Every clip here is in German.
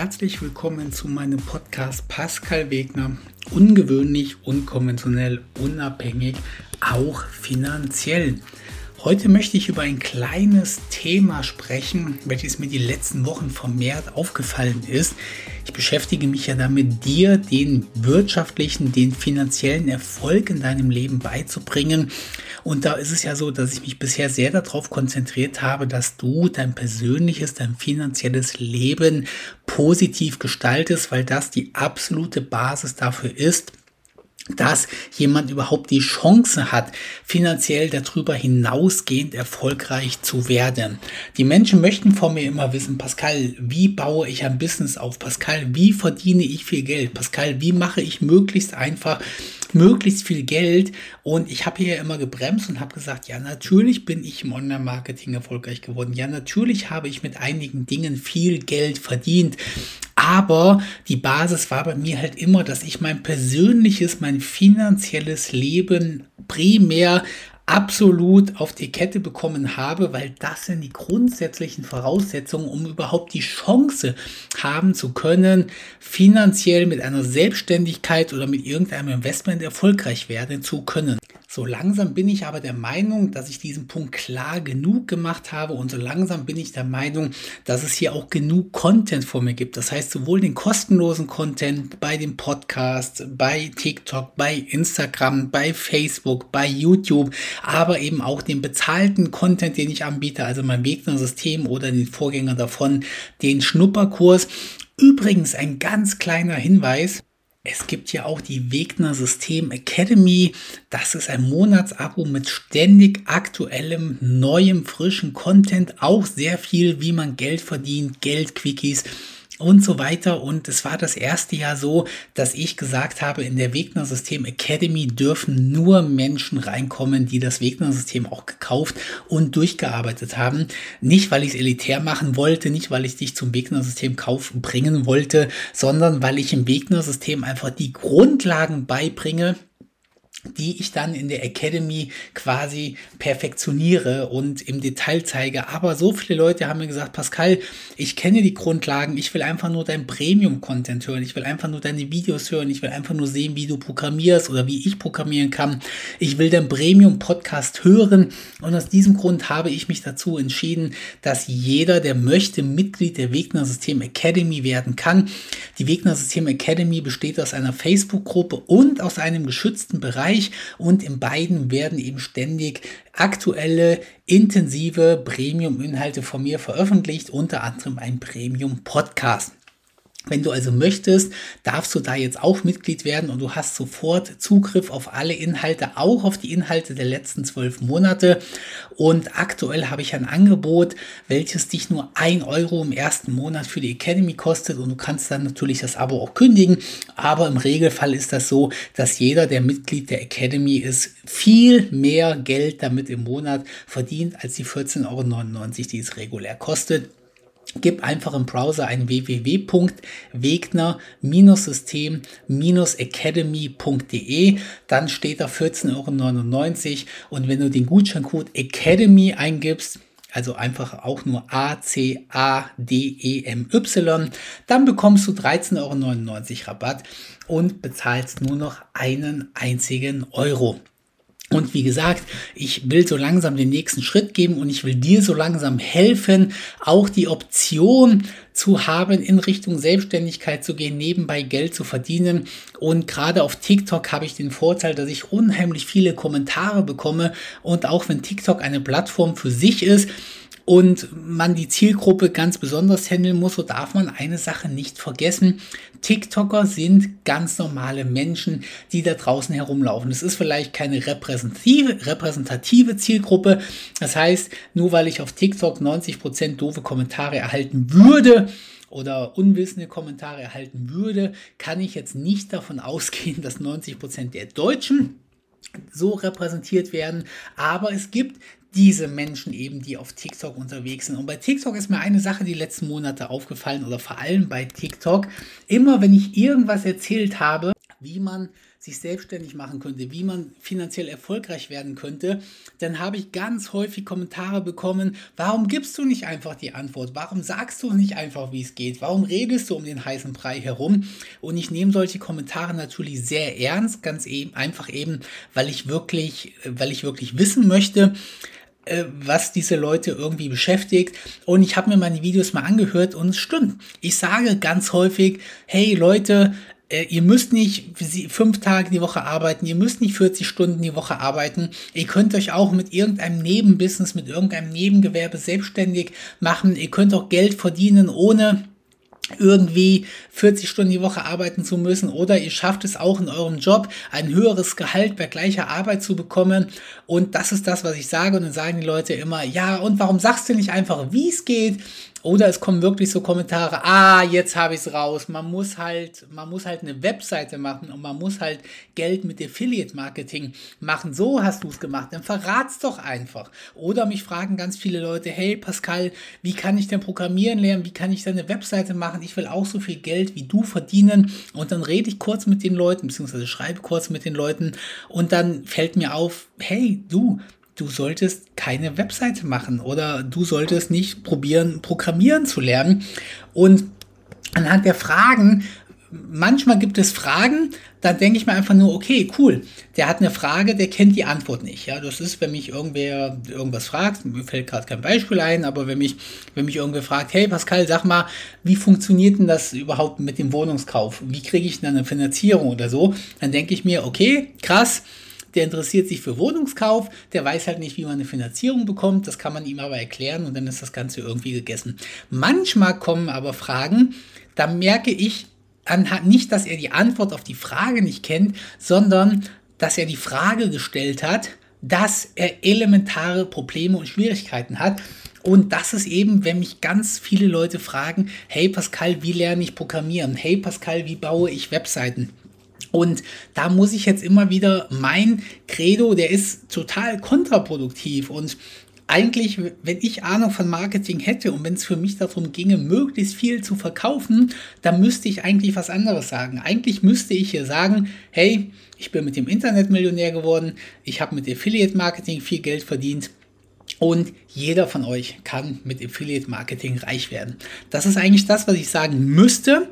herzlich willkommen zu meinem Podcast Pascal Wegner. Ungewöhnlich, unkonventionell, unabhängig, auch finanziell. Heute möchte ich über ein kleines Thema sprechen, welches mir die letzten Wochen vermehrt aufgefallen ist. Ich beschäftige mich ja damit, dir den wirtschaftlichen, den finanziellen Erfolg in deinem Leben beizubringen. Und da ist es ja so, dass ich mich bisher sehr darauf konzentriert habe, dass du dein persönliches, dein finanzielles Leben positiv gestaltest, weil das die absolute Basis dafür ist, dass jemand überhaupt die Chance hat, finanziell darüber hinausgehend erfolgreich zu werden. Die Menschen möchten von mir immer wissen, Pascal, wie baue ich ein Business auf? Pascal, wie verdiene ich viel Geld? Pascal, wie mache ich möglichst einfach möglichst viel Geld? Und ich habe hier immer gebremst und habe gesagt, ja, natürlich bin ich im Online-Marketing erfolgreich geworden. Ja, natürlich habe ich mit einigen Dingen viel Geld verdient. Aber die Basis war bei mir halt immer, dass ich mein persönliches, mein finanzielles Leben primär absolut auf die Kette bekommen habe, weil das sind die grundsätzlichen Voraussetzungen, um überhaupt die Chance haben zu können, finanziell mit einer Selbstständigkeit oder mit irgendeinem Investment erfolgreich werden zu können. So langsam bin ich aber der Meinung, dass ich diesen Punkt klar genug gemacht habe und so langsam bin ich der Meinung, dass es hier auch genug Content vor mir gibt. Das heißt, sowohl den kostenlosen Content bei dem Podcast, bei TikTok, bei Instagram, bei Facebook, bei YouTube, aber eben auch den bezahlten Content, den ich anbiete, also mein Wegner-System oder den Vorgänger davon, den Schnupperkurs. Übrigens ein ganz kleiner Hinweis. Es gibt ja auch die Wegner System Academy. Das ist ein Monatsabo mit ständig aktuellem, neuem, frischen Content. Auch sehr viel, wie man Geld verdient, Geldquickies und so weiter. Und es war das erste Jahr so, dass ich gesagt habe, in der Wegner System Academy dürfen nur Menschen reinkommen, die das Wegner System auch gekauft und durchgearbeitet haben. Nicht, weil ich es elitär machen wollte, nicht, weil ich dich zum Wegner System kaufen bringen wollte, sondern weil ich im Wegner System einfach die Grundlagen beibringe, die ich dann in der Academy quasi perfektioniere und im Detail zeige. Aber so viele Leute haben mir gesagt, Pascal, ich kenne die Grundlagen, ich will einfach nur dein Premium-Content hören, ich will einfach nur deine Videos hören, ich will einfach nur sehen, wie du programmierst oder wie ich programmieren kann. Ich will dein Premium-Podcast hören und aus diesem Grund habe ich mich dazu entschieden, dass jeder, der möchte, Mitglied der Wegner System Academy werden kann. Die Wegner System Academy besteht aus einer Facebook-Gruppe und aus einem geschützten Bereich Bereich und in beiden werden eben ständig aktuelle, intensive Premium-Inhalte von mir veröffentlicht, unter anderem ein Premium-Podcast. Wenn du also möchtest, darfst du da jetzt auch Mitglied werden und du hast sofort Zugriff auf alle Inhalte, auch auf die Inhalte der letzten zwölf Monate. Und aktuell habe ich ein Angebot, welches dich nur ein Euro im ersten Monat für die Academy kostet und du kannst dann natürlich das Abo auch kündigen. Aber im Regelfall ist das so, dass jeder, der Mitglied der Academy ist, viel mehr Geld damit im Monat verdient als die 14,99 Euro, die es regulär kostet. Gib einfach im Browser ein www.wegner-system-academy.de, dann steht da 14,99 Euro und wenn du den Gutscheincode Academy eingibst, also einfach auch nur A-C-A-D-E-M-Y, dann bekommst du 13,99 Euro Rabatt und bezahlst nur noch einen einzigen Euro. Und wie gesagt, ich will so langsam den nächsten Schritt geben und ich will dir so langsam helfen, auch die Option zu haben, in Richtung Selbstständigkeit zu gehen, nebenbei Geld zu verdienen. Und gerade auf TikTok habe ich den Vorteil, dass ich unheimlich viele Kommentare bekomme. Und auch wenn TikTok eine Plattform für sich ist, und man die Zielgruppe ganz besonders handeln muss, so darf man eine Sache nicht vergessen. TikToker sind ganz normale Menschen, die da draußen herumlaufen. Es ist vielleicht keine repräsentative, repräsentative Zielgruppe. Das heißt, nur weil ich auf TikTok 90% doofe Kommentare erhalten würde, oder unwissende Kommentare erhalten würde, kann ich jetzt nicht davon ausgehen, dass 90% der Deutschen so repräsentiert werden. Aber es gibt diese Menschen eben, die auf TikTok unterwegs sind. Und bei TikTok ist mir eine Sache die letzten Monate aufgefallen oder vor allem bei TikTok. Immer wenn ich irgendwas erzählt habe, wie man sich selbstständig machen könnte, wie man finanziell erfolgreich werden könnte, dann habe ich ganz häufig Kommentare bekommen, warum gibst du nicht einfach die Antwort? Warum sagst du nicht einfach, wie es geht? Warum redest du um den heißen Brei herum? Und ich nehme solche Kommentare natürlich sehr ernst, ganz eben, einfach eben, weil ich wirklich, weil ich wirklich wissen möchte, äh, was diese Leute irgendwie beschäftigt. Und ich habe mir meine Videos mal angehört und es stimmt. Ich sage ganz häufig, hey Leute, äh, ihr müsst nicht fünf Tage die Woche arbeiten, ihr müsst nicht 40 Stunden die Woche arbeiten. Ihr könnt euch auch mit irgendeinem Nebenbusiness, mit irgendeinem Nebengewerbe selbstständig machen. Ihr könnt auch Geld verdienen, ohne irgendwie 40 Stunden die Woche arbeiten zu müssen. Oder ihr schafft es auch in eurem Job ein höheres Gehalt bei gleicher Arbeit zu bekommen. Und das ist das, was ich sage. Und dann sagen die Leute immer, ja und warum sagst du nicht einfach, wie es geht oder es kommen wirklich so Kommentare, ah, jetzt habe ich es raus. Man muss halt, man muss halt eine Webseite machen und man muss halt Geld mit Affiliate Marketing machen. So hast du es gemacht. Dann verrat's doch einfach. Oder mich fragen ganz viele Leute, hey Pascal, wie kann ich denn programmieren lernen? Wie kann ich denn eine Webseite machen? Ich will auch so viel Geld wie du verdienen. Und dann rede ich kurz mit den Leuten, beziehungsweise schreibe kurz mit den Leuten und dann fällt mir auf, hey, du, du solltest keine Webseite machen oder du solltest nicht probieren, programmieren zu lernen. Und anhand der Fragen, manchmal gibt es Fragen, da denke ich mir einfach nur, okay, cool, der hat eine Frage, der kennt die Antwort nicht. Ja, das ist, wenn mich irgendwer irgendwas fragt, mir fällt gerade kein Beispiel ein, aber wenn mich, wenn mich irgendwer fragt, hey Pascal, sag mal, wie funktioniert denn das überhaupt mit dem Wohnungskauf? Wie kriege ich denn eine Finanzierung oder so? Dann denke ich mir, okay, krass, der interessiert sich für Wohnungskauf, der weiß halt nicht, wie man eine Finanzierung bekommt, das kann man ihm aber erklären und dann ist das Ganze irgendwie gegessen. Manchmal kommen aber Fragen, da merke ich nicht, dass er die Antwort auf die Frage nicht kennt, sondern dass er die Frage gestellt hat, dass er elementare Probleme und Schwierigkeiten hat. Und das ist eben, wenn mich ganz viele Leute fragen, hey Pascal, wie lerne ich Programmieren? Hey Pascal, wie baue ich Webseiten? Und da muss ich jetzt immer wieder mein Credo, der ist total kontraproduktiv und eigentlich, wenn ich Ahnung von Marketing hätte und wenn es für mich darum ginge, möglichst viel zu verkaufen, dann müsste ich eigentlich was anderes sagen. Eigentlich müsste ich hier sagen, hey, ich bin mit dem Internet Millionär geworden, ich habe mit Affiliate Marketing viel Geld verdient. Und jeder von euch kann mit Affiliate Marketing reich werden. Das ist eigentlich das, was ich sagen müsste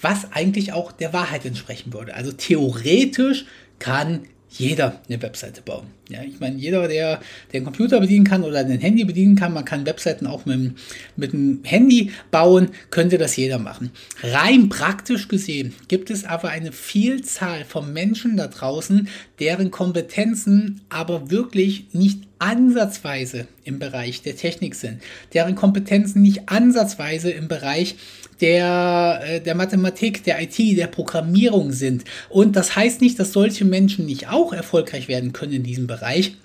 was eigentlich auch der Wahrheit entsprechen würde. Also theoretisch kann jeder eine Webseite bauen. Ja, ich meine, jeder, der den Computer bedienen kann oder ein Handy bedienen kann, man kann Webseiten auch mit, mit dem Handy bauen, könnte das jeder machen. Rein praktisch gesehen gibt es aber eine Vielzahl von Menschen da draußen, deren Kompetenzen aber wirklich nicht ansatzweise im Bereich der Technik sind, deren Kompetenzen nicht ansatzweise im Bereich der, äh, der Mathematik, der IT, der Programmierung sind. Und das heißt nicht, dass solche Menschen nicht auch erfolgreich werden können in diesem Bereich.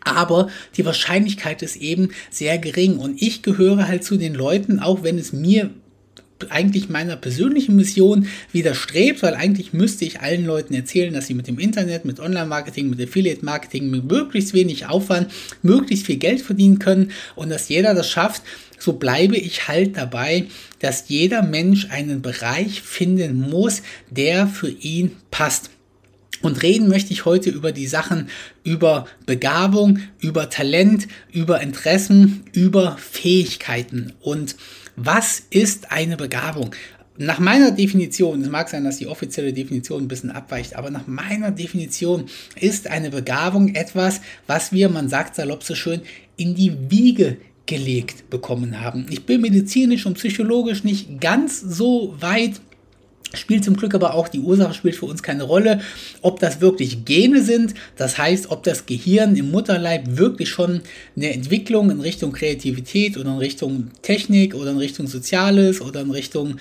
Aber die Wahrscheinlichkeit ist eben sehr gering. Und ich gehöre halt zu den Leuten, auch wenn es mir eigentlich meiner persönlichen Mission widerstrebt, weil eigentlich müsste ich allen Leuten erzählen, dass sie mit dem Internet, mit Online-Marketing, mit Affiliate-Marketing, mit möglichst wenig Aufwand, möglichst viel Geld verdienen können und dass jeder das schafft. So bleibe ich halt dabei, dass jeder Mensch einen Bereich finden muss, der für ihn passt. Und reden möchte ich heute über die Sachen über Begabung, über Talent, über Interessen, über Fähigkeiten. Und was ist eine Begabung? Nach meiner Definition, es mag sein, dass die offizielle Definition ein bisschen abweicht, aber nach meiner Definition ist eine Begabung etwas, was wir, man sagt salopp so schön, in die Wiege gelegt bekommen haben. Ich bin medizinisch und psychologisch nicht ganz so weit Spielt zum Glück aber auch die Ursache spielt für uns keine Rolle, ob das wirklich Gene sind, das heißt, ob das Gehirn im Mutterleib wirklich schon eine Entwicklung in Richtung Kreativität oder in Richtung Technik oder in Richtung Soziales oder in Richtung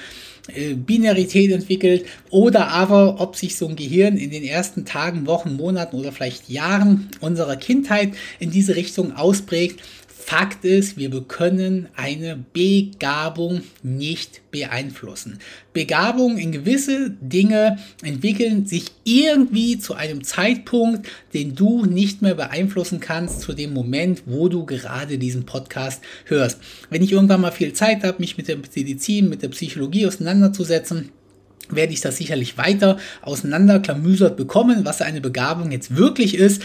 äh, Binarität entwickelt oder aber ob sich so ein Gehirn in den ersten Tagen, Wochen, Monaten oder vielleicht Jahren unserer Kindheit in diese Richtung ausprägt, Fakt ist, wir können eine Begabung nicht beeinflussen. Begabung in gewisse Dinge entwickeln sich irgendwie zu einem Zeitpunkt, den du nicht mehr beeinflussen kannst, zu dem Moment, wo du gerade diesen Podcast hörst. Wenn ich irgendwann mal viel Zeit habe, mich mit der Medizin, mit der Psychologie auseinanderzusetzen, werde ich das sicherlich weiter auseinanderklamüsert bekommen, was eine Begabung jetzt wirklich ist.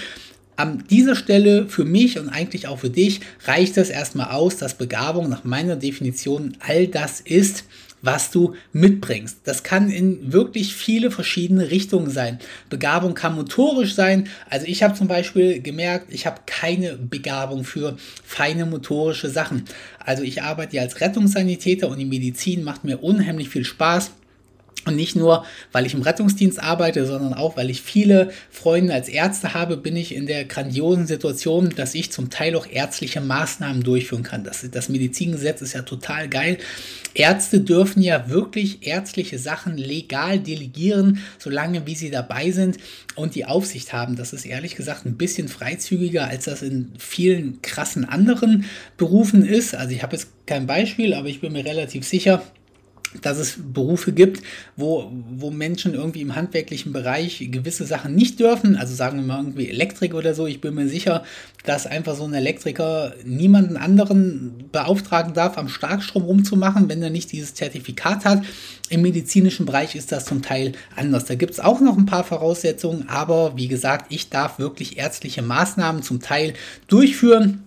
An dieser Stelle für mich und eigentlich auch für dich reicht es erstmal aus, dass Begabung nach meiner Definition all das ist, was du mitbringst. Das kann in wirklich viele verschiedene Richtungen sein. Begabung kann motorisch sein. Also ich habe zum Beispiel gemerkt, ich habe keine Begabung für feine motorische Sachen. Also ich arbeite ja als Rettungssanitäter und die Medizin macht mir unheimlich viel Spaß. Und nicht nur, weil ich im Rettungsdienst arbeite, sondern auch, weil ich viele Freunde als Ärzte habe, bin ich in der grandiosen Situation, dass ich zum Teil auch ärztliche Maßnahmen durchführen kann. Das, das Medizingesetz ist ja total geil. Ärzte dürfen ja wirklich ärztliche Sachen legal delegieren, solange wie sie dabei sind und die Aufsicht haben. Das ist ehrlich gesagt ein bisschen freizügiger, als das in vielen krassen anderen Berufen ist. Also ich habe jetzt kein Beispiel, aber ich bin mir relativ sicher, dass es Berufe gibt, wo, wo Menschen irgendwie im handwerklichen Bereich gewisse Sachen nicht dürfen. Also sagen wir mal irgendwie Elektrik oder so. Ich bin mir sicher, dass einfach so ein Elektriker niemanden anderen beauftragen darf, am Starkstrom rumzumachen, wenn er nicht dieses Zertifikat hat. Im medizinischen Bereich ist das zum Teil anders. Da gibt es auch noch ein paar Voraussetzungen, aber wie gesagt, ich darf wirklich ärztliche Maßnahmen zum Teil durchführen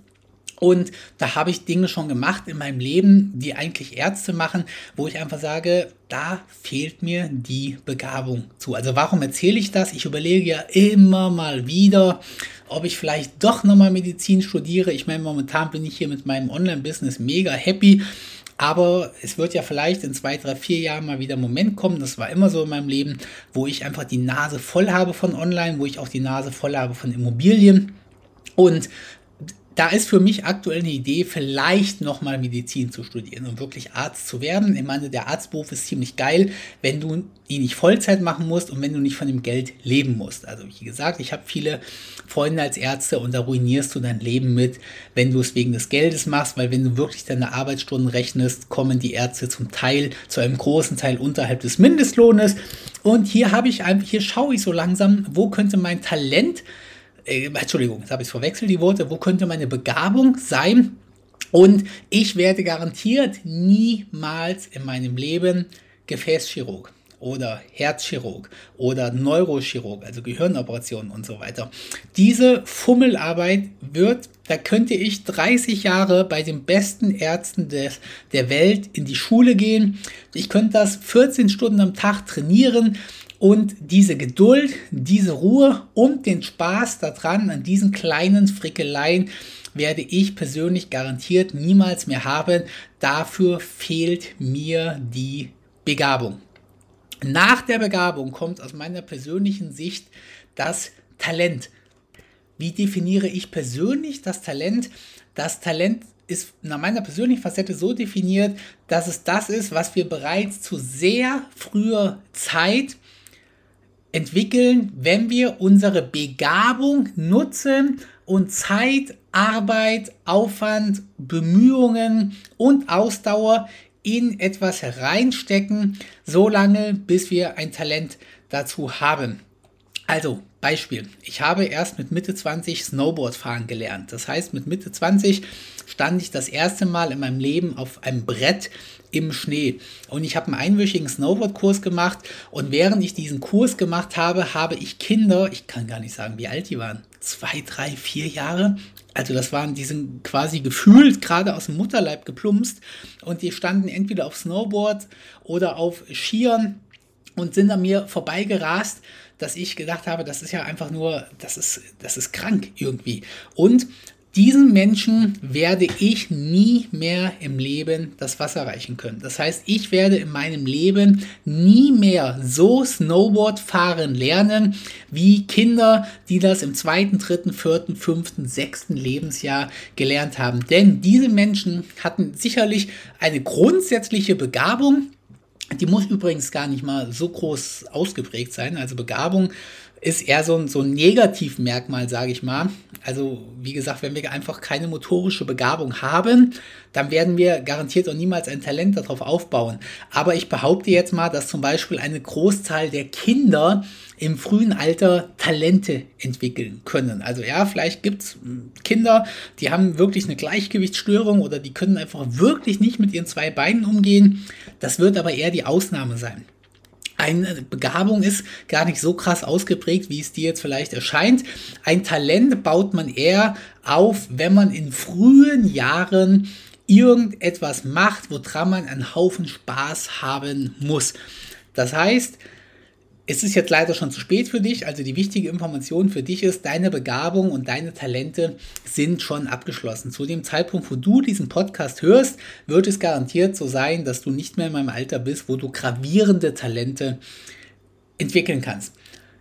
und da habe ich Dinge schon gemacht in meinem Leben, die eigentlich Ärzte machen, wo ich einfach sage, da fehlt mir die Begabung zu. Also warum erzähle ich das? Ich überlege ja immer mal wieder, ob ich vielleicht doch nochmal Medizin studiere. Ich meine, momentan bin ich hier mit meinem Online-Business mega happy. Aber es wird ja vielleicht in zwei, drei, vier Jahren mal wieder ein Moment kommen, das war immer so in meinem Leben, wo ich einfach die Nase voll habe von Online, wo ich auch die Nase voll habe von Immobilien. Und da ist für mich aktuell eine Idee, vielleicht nochmal Medizin zu studieren und wirklich Arzt zu werden. Ich meine, der Arztberuf ist ziemlich geil, wenn du ihn nicht Vollzeit machen musst und wenn du nicht von dem Geld leben musst. Also wie gesagt, ich habe viele Freunde als Ärzte und da ruinierst du dein Leben mit, wenn du es wegen des Geldes machst, weil wenn du wirklich deine Arbeitsstunden rechnest, kommen die Ärzte zum Teil, zu einem großen Teil unterhalb des Mindestlohnes. Und hier habe ich einfach, hier schaue ich so langsam, wo könnte mein Talent äh, Entschuldigung, jetzt habe ich es verwechselt, die Worte, wo könnte meine Begabung sein? Und ich werde garantiert niemals in meinem Leben Gefäßchirurg oder Herzchirurg oder Neurochirurg, also Gehirnoperationen und so weiter. Diese Fummelarbeit wird, da könnte ich 30 Jahre bei den besten Ärzten des, der Welt in die Schule gehen. Ich könnte das 14 Stunden am Tag trainieren. Und diese Geduld, diese Ruhe und den Spaß daran, an diesen kleinen Frickeleien, werde ich persönlich garantiert niemals mehr haben. Dafür fehlt mir die Begabung. Nach der Begabung kommt aus meiner persönlichen Sicht das Talent. Wie definiere ich persönlich das Talent? Das Talent ist nach meiner persönlichen Facette so definiert, dass es das ist, was wir bereits zu sehr früher Zeit entwickeln, wenn wir unsere Begabung nutzen und Zeit, Arbeit, Aufwand, Bemühungen und Ausdauer in etwas hereinstecken, solange bis wir ein Talent dazu haben. Also, Beispiel. Ich habe erst mit Mitte 20 Snowboard fahren gelernt. Das heißt, mit Mitte 20 stand ich das erste Mal in meinem Leben auf einem Brett im Schnee. Und ich habe einen einwöchigen Snowboard-Kurs gemacht. Und während ich diesen Kurs gemacht habe, habe ich Kinder, ich kann gar nicht sagen, wie alt die waren, zwei, drei, vier Jahre. Also das waren, die sind quasi gefühlt gerade aus dem Mutterleib geplumpst. Und die standen entweder auf Snowboard oder auf Skiern und sind an mir vorbeigerast dass ich gedacht habe, das ist ja einfach nur, das ist, das ist krank irgendwie. Und diesen Menschen werde ich nie mehr im Leben das Wasser reichen können. Das heißt, ich werde in meinem Leben nie mehr so Snowboard fahren lernen wie Kinder, die das im zweiten, dritten, vierten, fünften, sechsten Lebensjahr gelernt haben. Denn diese Menschen hatten sicherlich eine grundsätzliche Begabung, die muss übrigens gar nicht mal so groß ausgeprägt sein. Also Begabung ist eher so ein, so ein Negativmerkmal, sage ich mal. Also wie gesagt, wenn wir einfach keine motorische Begabung haben, dann werden wir garantiert auch niemals ein Talent darauf aufbauen. Aber ich behaupte jetzt mal, dass zum Beispiel eine Großzahl der Kinder im frühen Alter Talente entwickeln können. Also ja, vielleicht gibt es Kinder, die haben wirklich eine Gleichgewichtsstörung oder die können einfach wirklich nicht mit ihren zwei Beinen umgehen. Das wird aber eher die Ausnahme sein. eine Begabung ist gar nicht so krass ausgeprägt, wie es dir jetzt vielleicht erscheint. Ein Talent baut man eher auf, wenn man in frühen Jahren irgendetwas macht, woran man einen Haufen Spaß haben muss. Das heißt, es ist jetzt leider schon zu spät für dich, also die wichtige Information für dich ist, deine Begabung und deine Talente sind schon abgeschlossen. Zu dem Zeitpunkt, wo du diesen Podcast hörst, wird es garantiert so sein, dass du nicht mehr in meinem Alter bist, wo du gravierende Talente entwickeln kannst.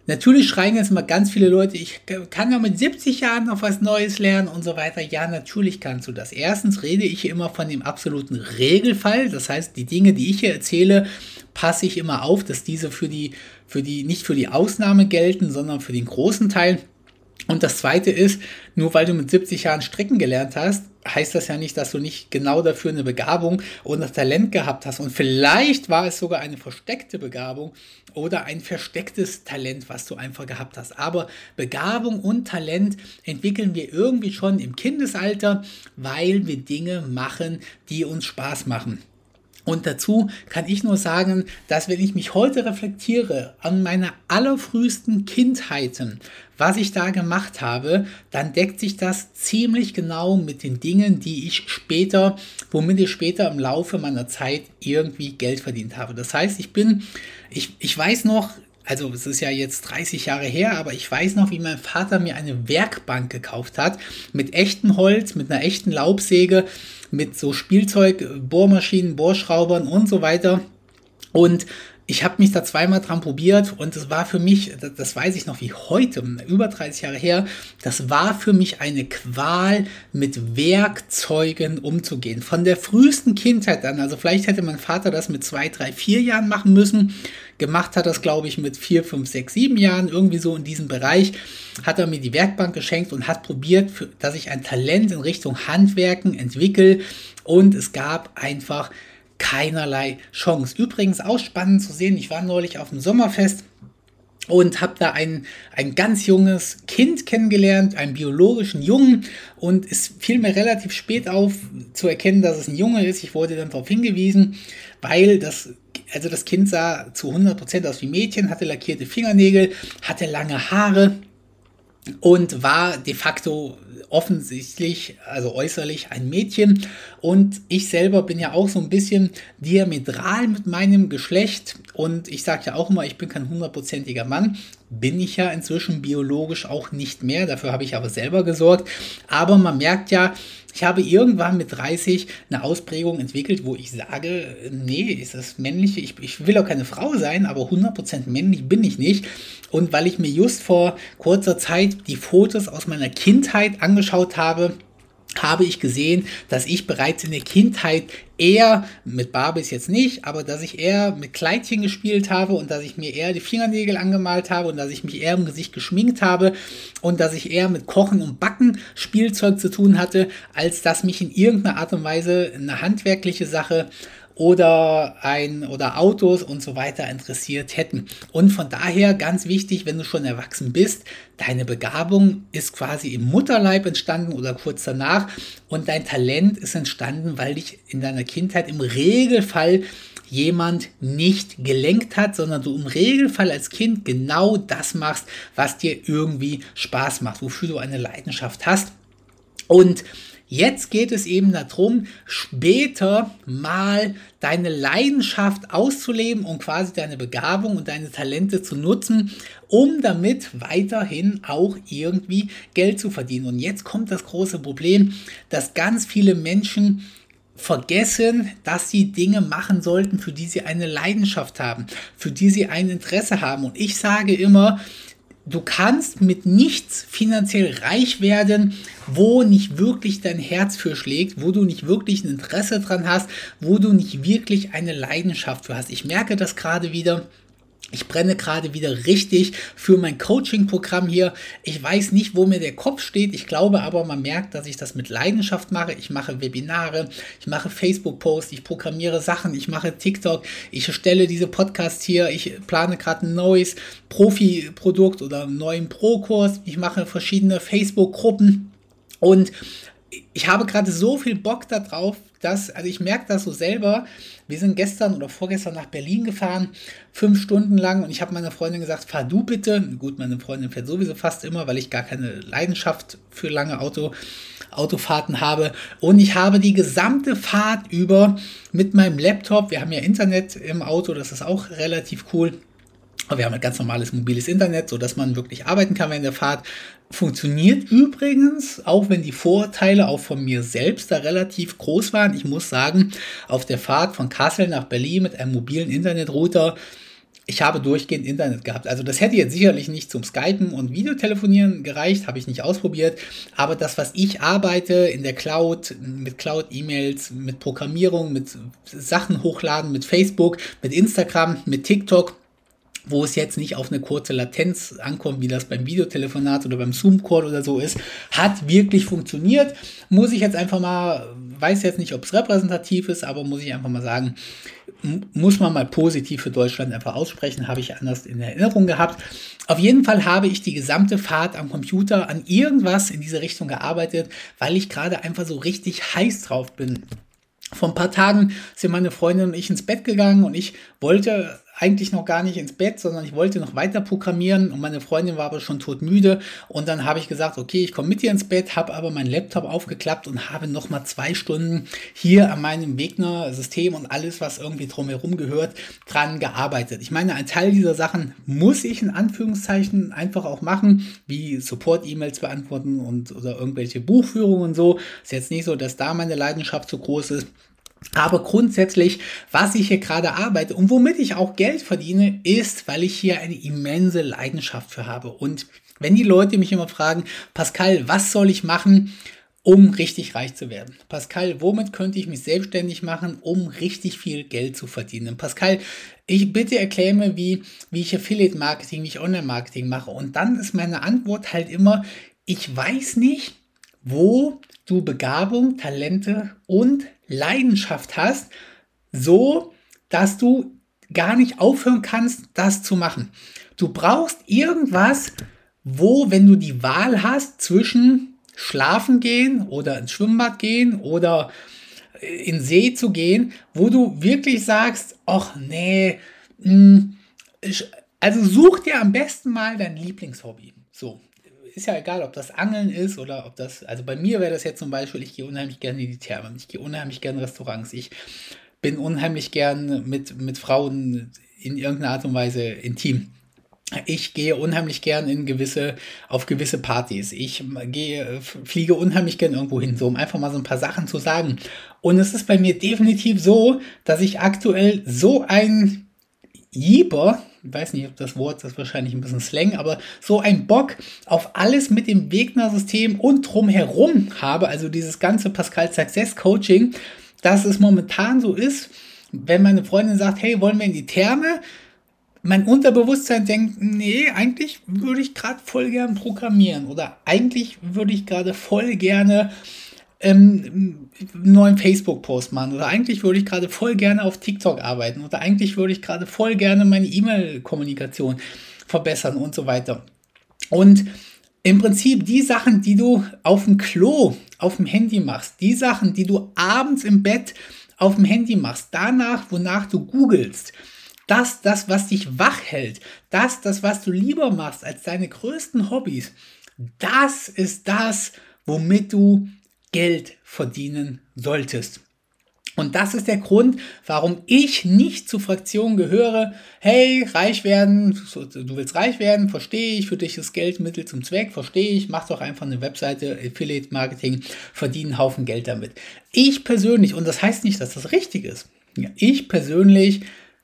Natürlich schreien jetzt mal ganz viele Leute, ich kann ja mit 70 Jahren noch was Neues lernen und so weiter. Ja, natürlich kannst du das. Erstens rede ich immer von dem absoluten Regelfall. Das heißt, die Dinge, die ich hier erzähle, passe ich immer auf, dass diese für die, für die, nicht für die Ausnahme gelten, sondern für den großen Teil. Und das zweite ist, nur weil du mit 70 Jahren Stricken gelernt hast, heißt das ja nicht, dass du nicht genau dafür eine Begabung oder Talent gehabt hast. Und vielleicht war es sogar eine versteckte Begabung oder ein verstecktes Talent, was du einfach gehabt hast. Aber Begabung und Talent entwickeln wir irgendwie schon im Kindesalter, weil wir Dinge machen, die uns Spaß machen. Und dazu kann ich nur sagen, dass wenn ich mich heute reflektiere an meine allerfrühesten Kindheiten, was ich da gemacht habe, dann deckt sich das ziemlich genau mit den Dingen, die ich später, womit ich später im Laufe meiner Zeit irgendwie Geld verdient habe. Das heißt, ich bin, ich, ich weiß noch, also es ist ja jetzt 30 Jahre her, aber ich weiß noch, wie mein Vater mir eine Werkbank gekauft hat mit echtem Holz, mit einer echten Laubsäge, mit so Spielzeug, Bohrmaschinen, Bohrschraubern und so weiter. Und ich habe mich da zweimal dran probiert und es war für mich, das weiß ich noch wie heute, über 30 Jahre her, das war für mich eine Qual, mit Werkzeugen umzugehen. Von der frühesten Kindheit an, also vielleicht hätte mein Vater das mit zwei, drei, vier Jahren machen müssen. Gemacht hat das, glaube ich, mit vier, fünf, sechs, sieben Jahren, irgendwie so in diesem Bereich, hat er mir die Werkbank geschenkt und hat probiert, dass ich ein Talent in Richtung Handwerken entwickle. Und es gab einfach keinerlei Chance. Übrigens auch spannend zu sehen, ich war neulich auf dem Sommerfest und habe da ein, ein ganz junges Kind kennengelernt, einen biologischen Jungen und es fiel mir relativ spät auf zu erkennen, dass es ein Junge ist. Ich wurde dann darauf hingewiesen, weil das also das Kind sah zu 100% aus wie Mädchen, hatte lackierte Fingernägel, hatte lange Haare und war de facto offensichtlich, also äußerlich ein Mädchen. Und ich selber bin ja auch so ein bisschen diametral mit meinem Geschlecht. Und ich sage ja auch immer, ich bin kein hundertprozentiger Mann. Bin ich ja inzwischen biologisch auch nicht mehr. Dafür habe ich aber selber gesorgt. Aber man merkt ja, ich habe irgendwann mit 30 eine Ausprägung entwickelt, wo ich sage, nee, ist das männliche, ich, ich will auch keine Frau sein, aber 100% männlich bin ich nicht. Und weil ich mir just vor kurzer Zeit die Fotos aus meiner Kindheit angeschaut habe, habe ich gesehen, dass ich bereits in der Kindheit eher, mit Barbies jetzt nicht, aber dass ich eher mit Kleidchen gespielt habe und dass ich mir eher die Fingernägel angemalt habe und dass ich mich eher im Gesicht geschminkt habe und dass ich eher mit Kochen und Backen Spielzeug zu tun hatte, als dass mich in irgendeiner Art und Weise eine handwerkliche Sache oder ein oder Autos und so weiter interessiert hätten. Und von daher ganz wichtig, wenn du schon erwachsen bist, deine Begabung ist quasi im Mutterleib entstanden oder kurz danach und dein Talent ist entstanden, weil dich in deiner Kindheit im Regelfall jemand nicht gelenkt hat, sondern du im Regelfall als Kind genau das machst, was dir irgendwie Spaß macht, wofür du eine Leidenschaft hast. Und Jetzt geht es eben darum, später mal deine Leidenschaft auszuleben und quasi deine Begabung und deine Talente zu nutzen, um damit weiterhin auch irgendwie Geld zu verdienen. Und jetzt kommt das große Problem, dass ganz viele Menschen vergessen, dass sie Dinge machen sollten, für die sie eine Leidenschaft haben, für die sie ein Interesse haben. Und ich sage immer, du kannst mit nichts finanziell reich werden, wo nicht wirklich dein Herz für schlägt, wo du nicht wirklich ein Interesse dran hast, wo du nicht wirklich eine Leidenschaft für hast. Ich merke das gerade wieder ich brenne gerade wieder richtig für mein Coaching-Programm hier. Ich weiß nicht, wo mir der Kopf steht. Ich glaube aber, man merkt, dass ich das mit Leidenschaft mache. Ich mache Webinare, ich mache Facebook-Posts, ich programmiere Sachen, ich mache TikTok, ich stelle diese Podcasts hier, ich plane gerade ein neues Profi-Produkt oder einen neuen Pro-Kurs. Ich mache verschiedene Facebook-Gruppen und ich habe gerade so viel Bock darauf, dass, also ich merke das so selber. Wir sind gestern oder vorgestern nach Berlin gefahren, fünf Stunden lang, und ich habe meiner Freundin gesagt, fahr du bitte. Gut, meine Freundin fährt sowieso fast immer, weil ich gar keine Leidenschaft für lange Auto, Autofahrten habe. Und ich habe die gesamte Fahrt über mit meinem Laptop, wir haben ja Internet im Auto, das ist auch relativ cool wir haben ein ganz normales mobiles Internet, so dass man wirklich arbeiten kann während der Fahrt. Funktioniert übrigens, auch wenn die Vorteile auch von mir selbst da relativ groß waren. Ich muss sagen, auf der Fahrt von Kassel nach Berlin mit einem mobilen Internetrouter, ich habe durchgehend Internet gehabt. Also das hätte jetzt sicherlich nicht zum Skypen und Videotelefonieren gereicht, habe ich nicht ausprobiert. Aber das, was ich arbeite in der Cloud, mit Cloud-E-Mails, mit Programmierung, mit Sachen hochladen, mit Facebook, mit Instagram, mit TikTok, wo es jetzt nicht auf eine kurze Latenz ankommt, wie das beim Videotelefonat oder beim Zoom-Call oder so ist, hat wirklich funktioniert. Muss ich jetzt einfach mal, weiß jetzt nicht, ob es repräsentativ ist, aber muss ich einfach mal sagen, muss man mal positiv für Deutschland einfach aussprechen, habe ich anders in Erinnerung gehabt. Auf jeden Fall habe ich die gesamte Fahrt am Computer an irgendwas in diese Richtung gearbeitet, weil ich gerade einfach so richtig heiß drauf bin. Vor ein paar Tagen sind meine Freundin und ich ins Bett gegangen und ich wollte eigentlich noch gar nicht ins Bett, sondern ich wollte noch weiter programmieren und meine Freundin war aber schon todmüde und dann habe ich gesagt, okay, ich komme mit dir ins Bett, habe aber meinen Laptop aufgeklappt und habe noch mal zwei Stunden hier an meinem Wegner-System und alles, was irgendwie drumherum gehört, dran gearbeitet. Ich meine, ein Teil dieser Sachen muss ich in Anführungszeichen einfach auch machen, wie Support-E-Mails beantworten und oder irgendwelche Buchführungen und so. Ist jetzt nicht so, dass da meine Leidenschaft so groß ist. Aber grundsätzlich, was ich hier gerade arbeite und womit ich auch Geld verdiene, ist, weil ich hier eine immense Leidenschaft für habe. Und wenn die Leute mich immer fragen, Pascal, was soll ich machen, um richtig reich zu werden? Pascal, womit könnte ich mich selbstständig machen, um richtig viel Geld zu verdienen? Pascal, ich bitte erkläre mir, wie, wie ich Affiliate Marketing, wie ich Online Marketing mache. Und dann ist meine Antwort halt immer, ich weiß nicht, wo du Begabung, Talente und Leidenschaft hast, so dass du gar nicht aufhören kannst, das zu machen. Du brauchst irgendwas, wo, wenn du die Wahl hast zwischen schlafen gehen oder ins Schwimmbad gehen oder in See zu gehen, wo du wirklich sagst, ach nee, hm, also such dir am besten mal dein Lieblingshobby. So, ist ja egal, ob das Angeln ist oder ob das, also bei mir wäre das jetzt zum Beispiel, ich gehe unheimlich gerne in die Thermen, ich gehe unheimlich gerne in Restaurants, ich bin unheimlich gern mit, mit Frauen in irgendeiner Art und Weise intim. Ich gehe unheimlich gern in gewisse, auf gewisse Partys. Ich gehe, fliege unheimlich gern irgendwo hin, so um einfach mal so ein paar Sachen zu sagen. Und es ist bei mir definitiv so, dass ich aktuell so ein Jeeper, ich weiß nicht, ob das Wort das ist wahrscheinlich ein bisschen Slang, aber so ein Bock auf alles mit dem Wegner-System und drumherum habe, also dieses ganze Pascal Success Coaching, dass es momentan so ist, wenn meine Freundin sagt, hey, wollen wir in die Therme? Mein Unterbewusstsein denkt, nee, eigentlich würde ich gerade voll gern programmieren oder eigentlich würde ich gerade voll gerne ähm, einen neuen Facebook-Post machen oder eigentlich würde ich gerade voll gerne auf TikTok arbeiten oder eigentlich würde ich gerade voll gerne meine E-Mail-Kommunikation verbessern und so weiter. Und im Prinzip die Sachen, die du auf dem Klo, auf dem Handy machst, die Sachen, die du abends im Bett auf dem Handy machst, danach, wonach du googelst, das, das, was dich wach hält, das, das, was du lieber machst als deine größten Hobbys, das ist das, womit du Geld verdienen solltest. Und das ist der Grund, warum ich nicht zur Fraktion gehöre. Hey, reich werden, du willst reich werden, verstehe ich, für dich ist Geld Mittel zum Zweck, verstehe ich, mach doch einfach eine Webseite, Affiliate Marketing, verdiene einen Haufen Geld damit. Ich persönlich, und das heißt nicht, dass das richtig ist, ich persönlich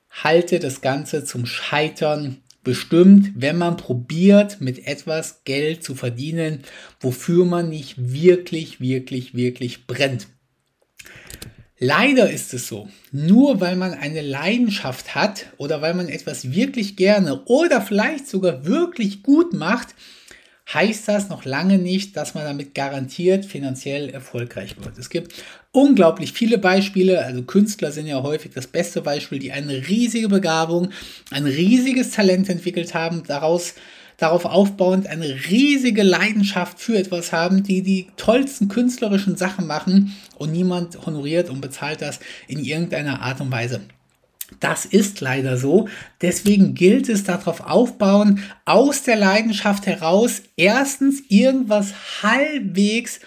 halte das Ganze zum Scheitern bestimmt, wenn man probiert, mit etwas Geld zu verdienen, wofür man nicht wirklich, wirklich, wirklich brennt. Leider ist es so, nur weil man eine Leidenschaft hat oder weil man etwas wirklich gerne oder vielleicht sogar wirklich gut macht, heißt das noch lange nicht, dass man damit garantiert finanziell erfolgreich wird. Es gibt unglaublich viele Beispiele, also Künstler sind ja häufig das beste Beispiel, die eine riesige Begabung, ein riesiges Talent entwickelt haben, daraus darauf aufbauend eine riesige Leidenschaft für etwas haben, die die tollsten künstlerischen Sachen machen und niemand honoriert und bezahlt das in irgendeiner Art und Weise. Das ist leider so. Deswegen gilt es darauf aufbauen, aus der Leidenschaft heraus erstens irgendwas halbwegs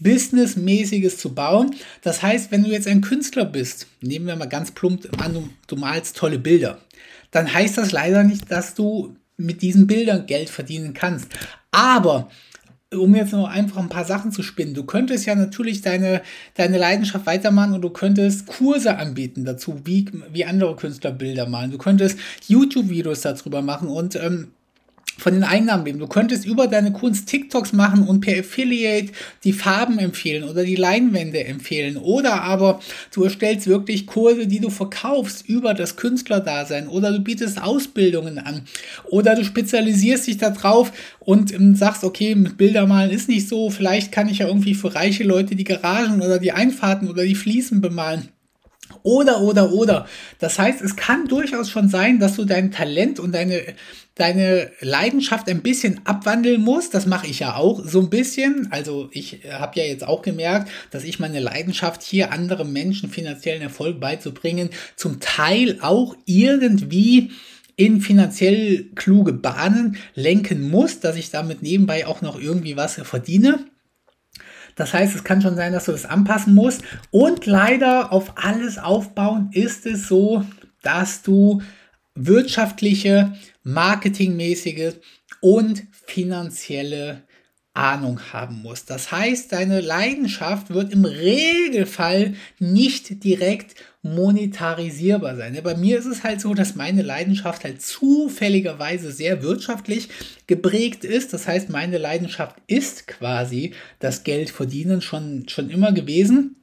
Businessmäßiges zu bauen. Das heißt, wenn du jetzt ein Künstler bist, nehmen wir mal ganz plump an, du, malst tolle Bilder, dann heißt das leider nicht, dass du mit diesen Bildern Geld verdienen kannst. Aber um jetzt noch einfach ein paar Sachen zu spinnen, du könntest ja natürlich deine, deine Leidenschaft weitermachen und du könntest Kurse anbieten dazu, wie, wie andere Künstler Bilder malen. Du könntest YouTube-Videos darüber machen und ähm, von den Einnahmen leben. Du könntest über deine Kunst TikToks machen und per Affiliate die Farben empfehlen oder die Leinwände empfehlen. Oder aber du erstellst wirklich Kurse, die du verkaufst über das Künstlerdasein. Oder du bietest Ausbildungen an. Oder du spezialisierst dich darauf und ähm, sagst, okay, mit Bildermalen ist nicht so. Vielleicht kann ich ja irgendwie für reiche Leute die Garagen oder die Einfahrten oder die Fliesen bemalen. Oder, oder, oder. Das heißt, es kann durchaus schon sein, dass du dein Talent und deine, deine Leidenschaft ein bisschen abwandeln musst. Das mache ich ja auch so ein bisschen. Also ich habe ja jetzt auch gemerkt, dass ich meine Leidenschaft hier anderen Menschen finanziellen Erfolg beizubringen, zum Teil auch irgendwie in finanziell kluge Bahnen lenken muss, dass ich damit nebenbei auch noch irgendwie was verdiene. Das heißt, es kann schon sein, dass du das anpassen musst. Und leider auf alles aufbauen ist es so, dass du wirtschaftliche, marketingmäßige und finanzielle Ahnung haben musst. Das heißt, deine Leidenschaft wird im Regelfall nicht direkt monetarisierbar sein. Bei mir ist es halt so, dass meine Leidenschaft halt zufälligerweise sehr wirtschaftlich geprägt ist. Das heißt, meine Leidenschaft ist quasi das Geld verdienen schon, schon immer gewesen.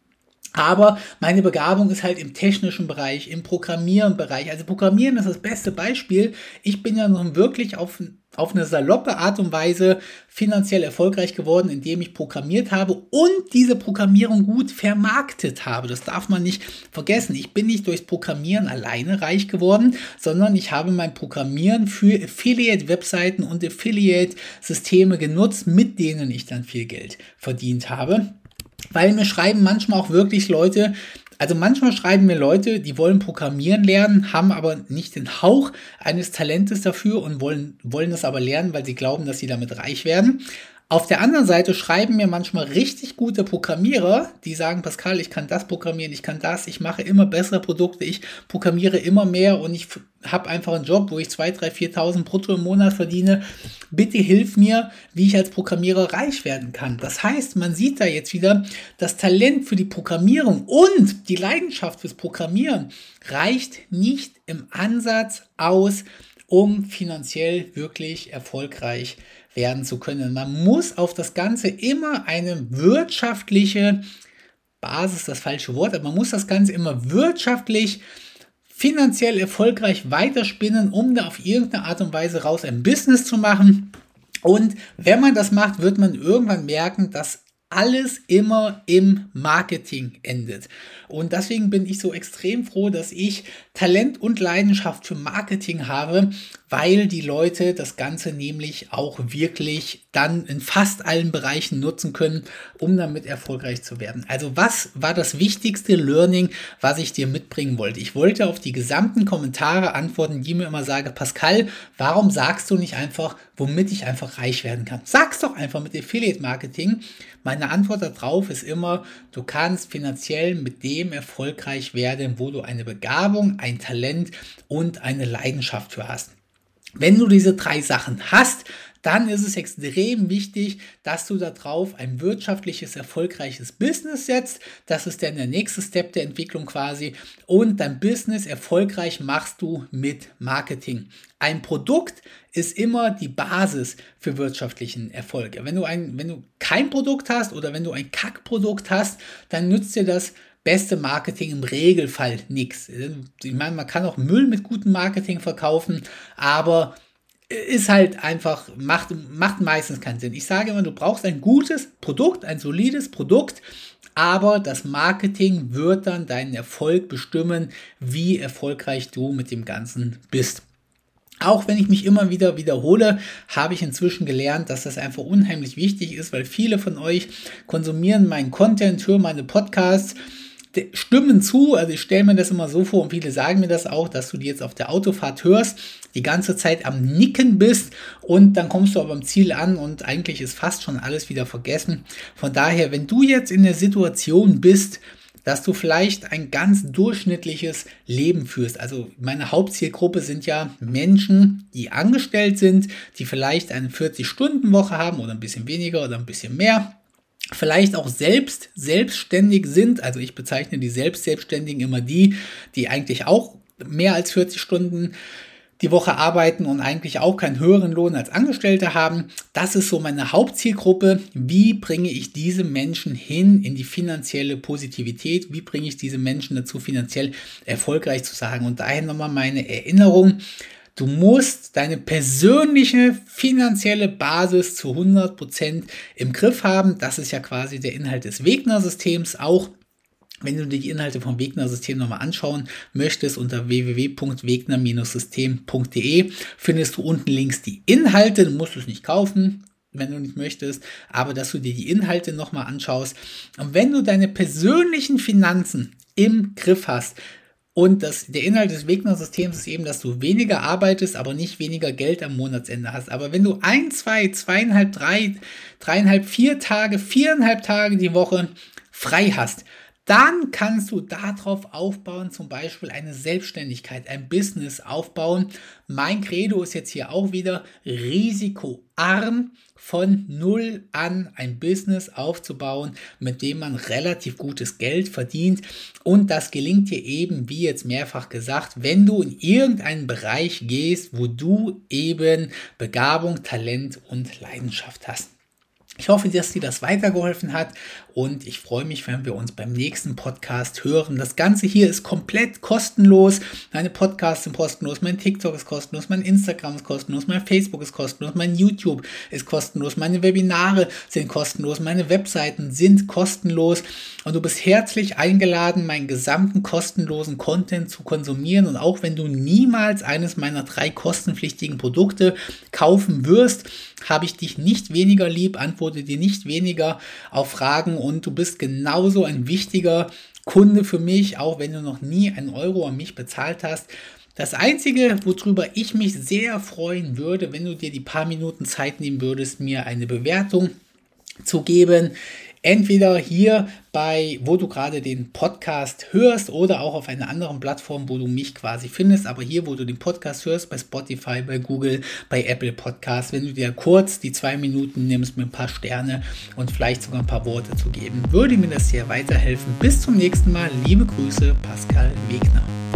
Aber meine Begabung ist halt im technischen Bereich, im Programmieren-Bereich. Also Programmieren ist das beste Beispiel. Ich bin ja nun wirklich auf, auf eine saloppe Art und Weise finanziell erfolgreich geworden, indem ich programmiert habe und diese Programmierung gut vermarktet habe. Das darf man nicht vergessen. Ich bin nicht durchs Programmieren alleine reich geworden, sondern ich habe mein Programmieren für Affiliate-Webseiten und Affiliate-Systeme genutzt, mit denen ich dann viel Geld verdient habe. Weil mir schreiben manchmal auch wirklich Leute, also manchmal schreiben mir Leute, die wollen programmieren lernen, haben aber nicht den Hauch eines Talentes dafür und wollen, wollen das aber lernen, weil sie glauben, dass sie damit reich werden. Auf der anderen Seite schreiben mir manchmal richtig gute Programmierer, die sagen, Pascal, ich kann das programmieren, ich kann das, ich mache immer bessere Produkte, ich programmiere immer mehr und ich habe einfach einen Job, wo ich 2, 3, 4.000 brutto im Monat verdiene. Bitte hilf mir, wie ich als Programmierer reich werden kann. Das heißt, man sieht da jetzt wieder, das Talent für die Programmierung und die Leidenschaft fürs Programmieren reicht nicht im Ansatz aus, um finanziell wirklich erfolgreich werden zu können. Man muss auf das Ganze immer eine wirtschaftliche Basis, das falsche Wort, aber man muss das Ganze immer wirtschaftlich finanziell erfolgreich weiterspinnen, um da auf irgendeine Art und Weise raus ein Business zu machen. Und wenn man das macht, wird man irgendwann merken, dass alles immer im Marketing endet. Und deswegen bin ich so extrem froh, dass ich Talent und Leidenschaft für Marketing habe, weil die Leute das Ganze nämlich auch wirklich dann in fast allen Bereichen nutzen können, um damit erfolgreich zu werden. Also was war das wichtigste Learning, was ich dir mitbringen wollte? Ich wollte auf die gesamten Kommentare antworten, die mir immer sagen, Pascal, warum sagst du nicht einfach, womit ich einfach reich werden kann? Sag's doch einfach mit Affiliate Marketing. Meine Antwort darauf ist immer, du kannst finanziell mit dem erfolgreich werden, wo du eine Begabung, ein Talent und eine Leidenschaft für hast. Wenn du diese drei Sachen hast, dann ist es extrem wichtig, dass du darauf ein wirtschaftliches, erfolgreiches Business setzt. Das ist dann der nächste Step der Entwicklung quasi. Und dein Business erfolgreich machst du mit Marketing. Ein Produkt ist immer die Basis für wirtschaftlichen Erfolg. Wenn du, ein, wenn du kein Produkt hast oder wenn du ein Kackprodukt hast, dann nützt dir das beste Marketing im Regelfall nichts. Ich meine, man kann auch Müll mit gutem Marketing verkaufen, aber ist halt einfach, macht, macht meistens keinen Sinn. Ich sage immer, du brauchst ein gutes Produkt, ein solides Produkt, aber das Marketing wird dann deinen Erfolg bestimmen, wie erfolgreich du mit dem Ganzen bist. Auch wenn ich mich immer wieder wiederhole, habe ich inzwischen gelernt, dass das einfach unheimlich wichtig ist, weil viele von euch konsumieren meinen Content, hören meine Podcasts, stimmen zu. Also ich stelle mir das immer so vor und viele sagen mir das auch, dass du die jetzt auf der Autofahrt hörst, die ganze Zeit am Nicken bist und dann kommst du aber am Ziel an und eigentlich ist fast schon alles wieder vergessen. Von daher, wenn du jetzt in der Situation bist, dass du vielleicht ein ganz durchschnittliches Leben führst. Also meine Hauptzielgruppe sind ja Menschen, die angestellt sind, die vielleicht eine 40-Stunden-Woche haben oder ein bisschen weniger oder ein bisschen mehr. Vielleicht auch selbst selbstständig sind. Also ich bezeichne die Selbstselbstständigen immer die, die eigentlich auch mehr als 40 Stunden die Woche arbeiten und eigentlich auch keinen höheren Lohn als Angestellte haben. Das ist so meine Hauptzielgruppe. Wie bringe ich diese Menschen hin in die finanzielle Positivität? Wie bringe ich diese Menschen dazu, finanziell erfolgreich zu sagen? Und daher nochmal meine Erinnerung. Du musst deine persönliche finanzielle Basis zu 100% im Griff haben. Das ist ja quasi der Inhalt des Wegner-Systems auch. Wenn du dir die Inhalte vom Wegner-System nochmal anschauen möchtest, unter www.wegner-system.de findest du unten links die Inhalte. Du musst es nicht kaufen, wenn du nicht möchtest, aber dass du dir die Inhalte nochmal anschaust. Und wenn du deine persönlichen Finanzen im Griff hast, und das, der Inhalt des Wegner-Systems ist eben, dass du weniger arbeitest, aber nicht weniger Geld am Monatsende hast. Aber wenn du ein, zwei, zweieinhalb, drei, dreieinhalb, vier Tage, viereinhalb Tage die Woche frei hast, dann kannst du darauf aufbauen, zum Beispiel eine Selbstständigkeit, ein Business aufbauen. Mein Credo ist jetzt hier auch wieder risikoarm von null an ein Business aufzubauen, mit dem man relativ gutes Geld verdient. Und das gelingt dir eben, wie jetzt mehrfach gesagt, wenn du in irgendeinen Bereich gehst, wo du eben Begabung, Talent und Leidenschaft hast. Ich hoffe, dass dir das weitergeholfen hat und ich freue mich, wenn wir uns beim nächsten Podcast hören. Das Ganze hier ist komplett kostenlos. Meine Podcasts sind kostenlos, mein TikTok ist kostenlos, mein Instagram ist kostenlos, mein Facebook ist kostenlos, mein YouTube ist kostenlos, meine Webinare sind kostenlos, meine Webseiten sind kostenlos und du bist herzlich eingeladen, meinen gesamten kostenlosen Content zu konsumieren und auch wenn du niemals eines meiner drei kostenpflichtigen Produkte kaufen wirst, habe ich dich nicht weniger lieb, antworte dir nicht weniger auf Fragen und du bist genauso ein wichtiger Kunde für mich, auch wenn du noch nie einen Euro an mich bezahlt hast. Das Einzige, worüber ich mich sehr freuen würde, wenn du dir die paar Minuten Zeit nehmen würdest, mir eine Bewertung zu geben Entweder hier bei, wo du gerade den Podcast hörst oder auch auf einer anderen Plattform, wo du mich quasi findest. Aber hier, wo du den Podcast hörst, bei Spotify, bei Google, bei Apple Podcasts, wenn du dir kurz die zwei Minuten nimmst, mir ein paar Sterne und vielleicht sogar ein paar Worte zu geben, würde mir das sehr weiterhelfen. Bis zum nächsten Mal. Liebe Grüße, Pascal Wegner.